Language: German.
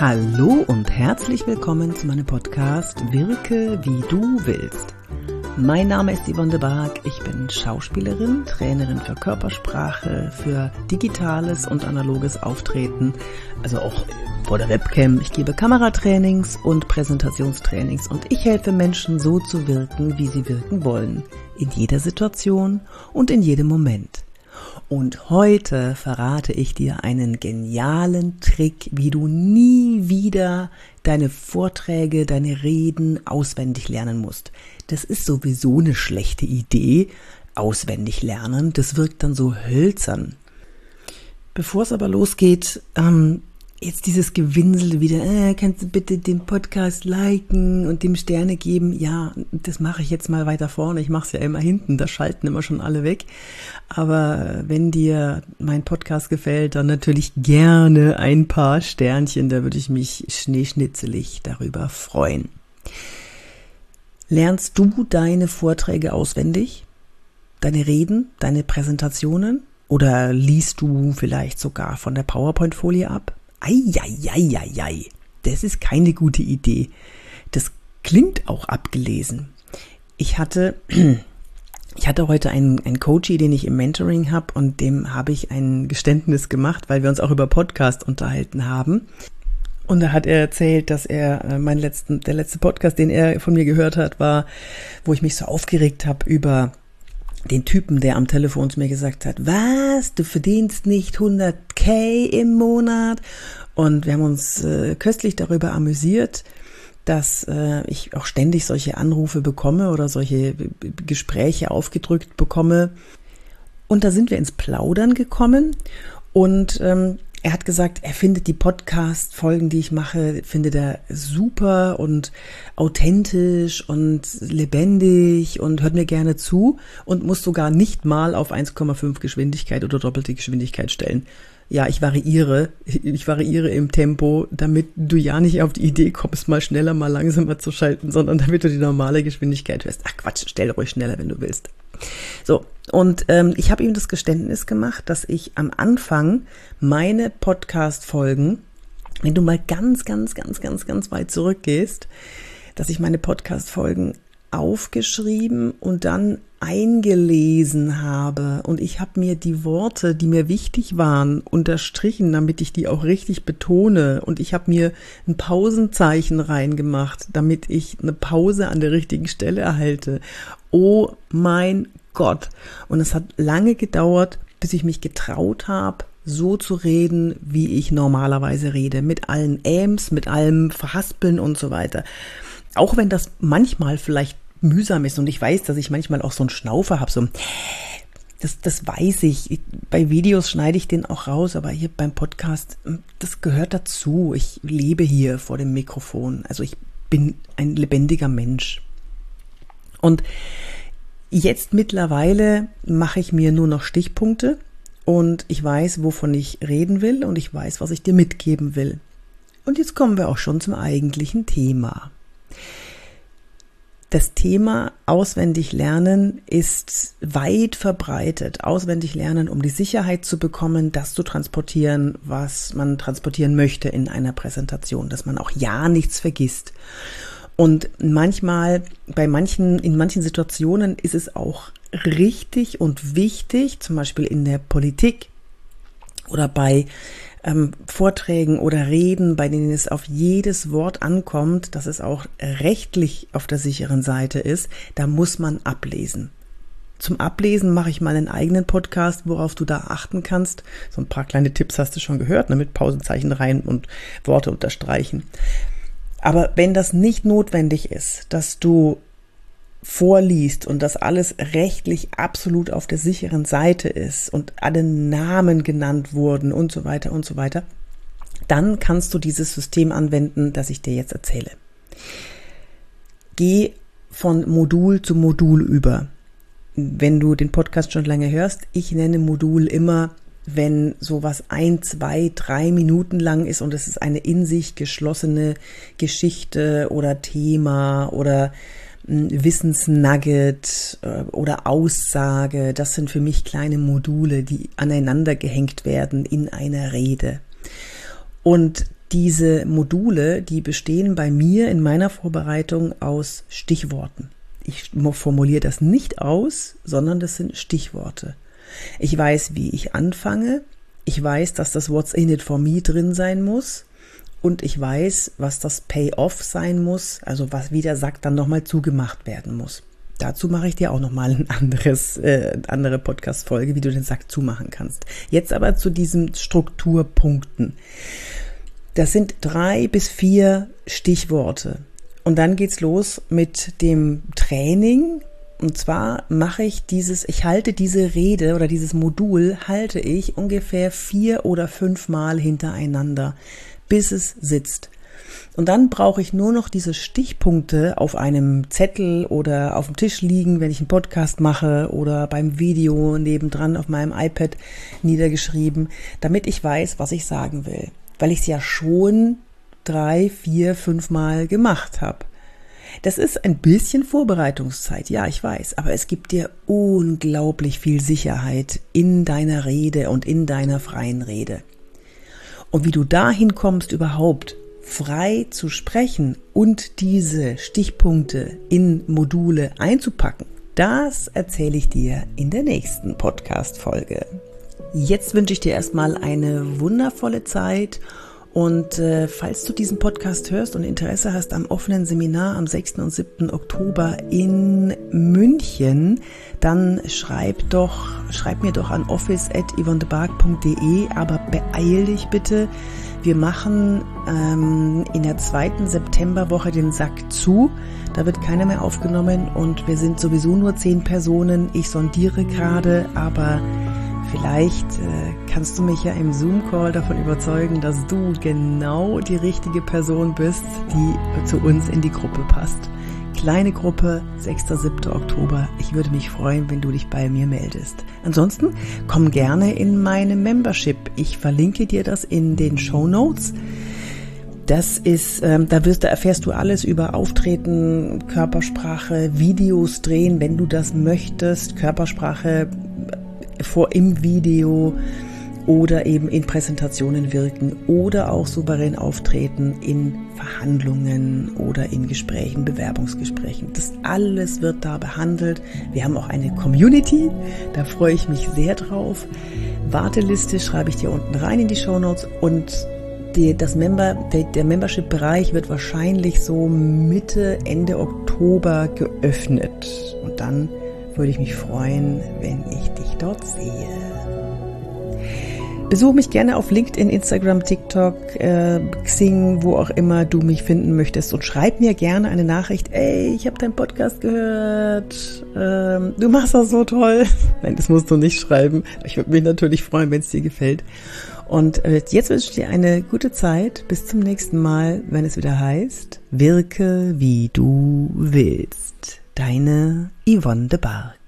Hallo und herzlich willkommen zu meinem Podcast Wirke wie du willst. Mein Name ist Yvonne de Barg, ich bin Schauspielerin, Trainerin für Körpersprache, für digitales und analoges Auftreten, also auch vor der Webcam. Ich gebe Kameratrainings und Präsentationstrainings und ich helfe Menschen so zu wirken, wie sie wirken wollen, in jeder Situation und in jedem Moment. Und heute verrate ich dir einen genialen Trick, wie du nie wieder deine Vorträge, deine Reden auswendig lernen musst. Das ist sowieso eine schlechte Idee, auswendig lernen. Das wirkt dann so hölzern. Bevor es aber losgeht, ähm, jetzt dieses Gewinsel wieder, äh, kannst du bitte den Podcast liken und dem Sterne geben? Ja, das mache ich jetzt mal weiter vorne. Ich mache es ja immer hinten, da schalten immer schon alle weg. Aber wenn dir mein Podcast gefällt, dann natürlich gerne ein paar Sternchen, da würde ich mich schneeschnitzelig darüber freuen. Lernst du deine Vorträge auswendig? Deine Reden, deine Präsentationen? Oder liest du vielleicht sogar von der PowerPoint-Folie ab? Eieieiei, das ist keine gute Idee. Das klingt auch abgelesen. Ich hatte, ich hatte heute einen, einen Coachie, den ich im Mentoring habe und dem habe ich ein Geständnis gemacht, weil wir uns auch über Podcast unterhalten haben. Und da hat er erzählt, dass er äh, mein letzten, der letzte Podcast, den er von mir gehört hat, war, wo ich mich so aufgeregt habe über den Typen, der am Telefon zu mir gesagt hat, was, du verdienst nicht 100k im Monat? Und wir haben uns äh, köstlich darüber amüsiert, dass äh, ich auch ständig solche Anrufe bekomme oder solche Gespräche aufgedrückt bekomme. Und da sind wir ins Plaudern gekommen und ähm, er hat gesagt, er findet die Podcast-Folgen, die ich mache, findet er super und authentisch und lebendig und hört mir gerne zu und muss sogar nicht mal auf 1,5 Geschwindigkeit oder doppelte Geschwindigkeit stellen. Ja, ich variiere, ich variiere im Tempo, damit du ja nicht auf die Idee kommst, mal schneller, mal langsamer zu schalten, sondern damit du die normale Geschwindigkeit hörst. Ach Quatsch, stell ruhig schneller, wenn du willst. So, und ähm, ich habe ihm das Geständnis gemacht, dass ich am Anfang meine Podcast-Folgen, wenn du mal ganz, ganz, ganz, ganz, ganz weit zurückgehst, dass ich meine Podcast-Folgen aufgeschrieben und dann eingelesen habe und ich habe mir die Worte, die mir wichtig waren, unterstrichen, damit ich die auch richtig betone und ich habe mir ein Pausenzeichen reingemacht, damit ich eine Pause an der richtigen Stelle erhalte. Oh mein Gott. Und es hat lange gedauert, bis ich mich getraut habe, so zu reden, wie ich normalerweise rede. Mit allen Äms, mit allem Verhaspeln und so weiter. Auch wenn das manchmal vielleicht mühsam ist und ich weiß, dass ich manchmal auch so einen Schnaufer habe, so das, das weiß ich. Bei Videos schneide ich den auch raus, aber hier beim Podcast, das gehört dazu. Ich lebe hier vor dem Mikrofon. Also ich bin ein lebendiger Mensch. Und Jetzt mittlerweile mache ich mir nur noch Stichpunkte und ich weiß, wovon ich reden will und ich weiß, was ich dir mitgeben will. Und jetzt kommen wir auch schon zum eigentlichen Thema. Das Thema auswendig lernen ist weit verbreitet. Auswendig lernen, um die Sicherheit zu bekommen, das zu transportieren, was man transportieren möchte in einer Präsentation, dass man auch ja nichts vergisst. Und manchmal, bei manchen, in manchen Situationen ist es auch richtig und wichtig, zum Beispiel in der Politik oder bei ähm, Vorträgen oder Reden, bei denen es auf jedes Wort ankommt, dass es auch rechtlich auf der sicheren Seite ist, da muss man ablesen. Zum Ablesen mache ich mal einen eigenen Podcast, worauf du da achten kannst. So ein paar kleine Tipps hast du schon gehört, ne, mit Pausenzeichen rein und Worte unterstreichen. Aber wenn das nicht notwendig ist, dass du vorliest und das alles rechtlich absolut auf der sicheren Seite ist und alle Namen genannt wurden und so weiter und so weiter, dann kannst du dieses System anwenden, das ich dir jetzt erzähle. Geh von Modul zu Modul über. Wenn du den Podcast schon lange hörst, ich nenne Modul immer wenn sowas ein, zwei, drei Minuten lang ist und es ist eine in sich geschlossene Geschichte oder Thema oder Wissensnugget äh, oder Aussage, das sind für mich kleine Module, die aneinander gehängt werden in einer Rede. Und Diese Module, die bestehen bei mir in meiner Vorbereitung aus Stichworten. Ich formuliere das nicht aus, sondern das sind Stichworte. Ich weiß, wie ich anfange. Ich weiß, dass das What's in it for me drin sein muss. Und ich weiß, was das Payoff sein muss, also was wie der Sack dann nochmal zugemacht werden muss. Dazu mache ich dir auch nochmal ein anderes, äh, andere Podcast-Folge, wie du den Sack zumachen kannst. Jetzt aber zu diesen Strukturpunkten. Das sind drei bis vier Stichworte. Und dann geht's los mit dem Training. Und zwar mache ich dieses, ich halte diese Rede oder dieses Modul halte ich ungefähr vier oder fünf Mal hintereinander, bis es sitzt. Und dann brauche ich nur noch diese Stichpunkte auf einem Zettel oder auf dem Tisch liegen, wenn ich einen Podcast mache oder beim Video nebendran auf meinem iPad niedergeschrieben, damit ich weiß, was ich sagen will. Weil ich es ja schon drei, vier, fünf Mal gemacht habe. Das ist ein bisschen Vorbereitungszeit, ja, ich weiß, aber es gibt dir unglaublich viel Sicherheit in deiner Rede und in deiner freien Rede. Und wie du dahin kommst überhaupt, frei zu sprechen und diese Stichpunkte in Module einzupacken, das erzähle ich dir in der nächsten Podcast-Folge. Jetzt wünsche ich dir erstmal eine wundervolle Zeit und äh, falls du diesen Podcast hörst und Interesse hast am offenen Seminar am 6. und 7. Oktober in München, dann schreib doch, schreib mir doch an office.yvonnebark.de, aber beeil dich bitte. Wir machen ähm, in der zweiten Septemberwoche den Sack zu. Da wird keiner mehr aufgenommen und wir sind sowieso nur zehn Personen. Ich sondiere gerade, aber Vielleicht äh, kannst du mich ja im Zoom-Call davon überzeugen, dass du genau die richtige Person bist, die zu uns in die Gruppe passt. Kleine Gruppe, 6. 7. Oktober. Ich würde mich freuen, wenn du dich bei mir meldest. Ansonsten komm gerne in meine Membership. Ich verlinke dir das in den Show Notes. Das ist, ähm, da wirst, da erfährst du alles über Auftreten, Körpersprache, Videos drehen, wenn du das möchtest, Körpersprache vor im Video oder eben in Präsentationen wirken oder auch souverän auftreten in Verhandlungen oder in Gesprächen, Bewerbungsgesprächen. Das alles wird da behandelt. Wir haben auch eine Community, da freue ich mich sehr drauf. Warteliste schreibe ich dir unten rein in die Show Notes und die, das Member, der, der Membership-Bereich wird wahrscheinlich so Mitte, Ende Oktober geöffnet. Und dann würde ich mich freuen, wenn ich dort sehe. Besuch mich gerne auf LinkedIn, Instagram, TikTok, äh, Xing, wo auch immer du mich finden möchtest und schreib mir gerne eine Nachricht. Ey, ich habe deinen Podcast gehört. Ähm, du machst das so toll. Nein, das musst du nicht schreiben. Ich würde mich natürlich freuen, wenn es dir gefällt. Und äh, jetzt wünsche ich dir eine gute Zeit. Bis zum nächsten Mal, wenn es wieder heißt, wirke wie du willst. Deine Yvonne de Barg.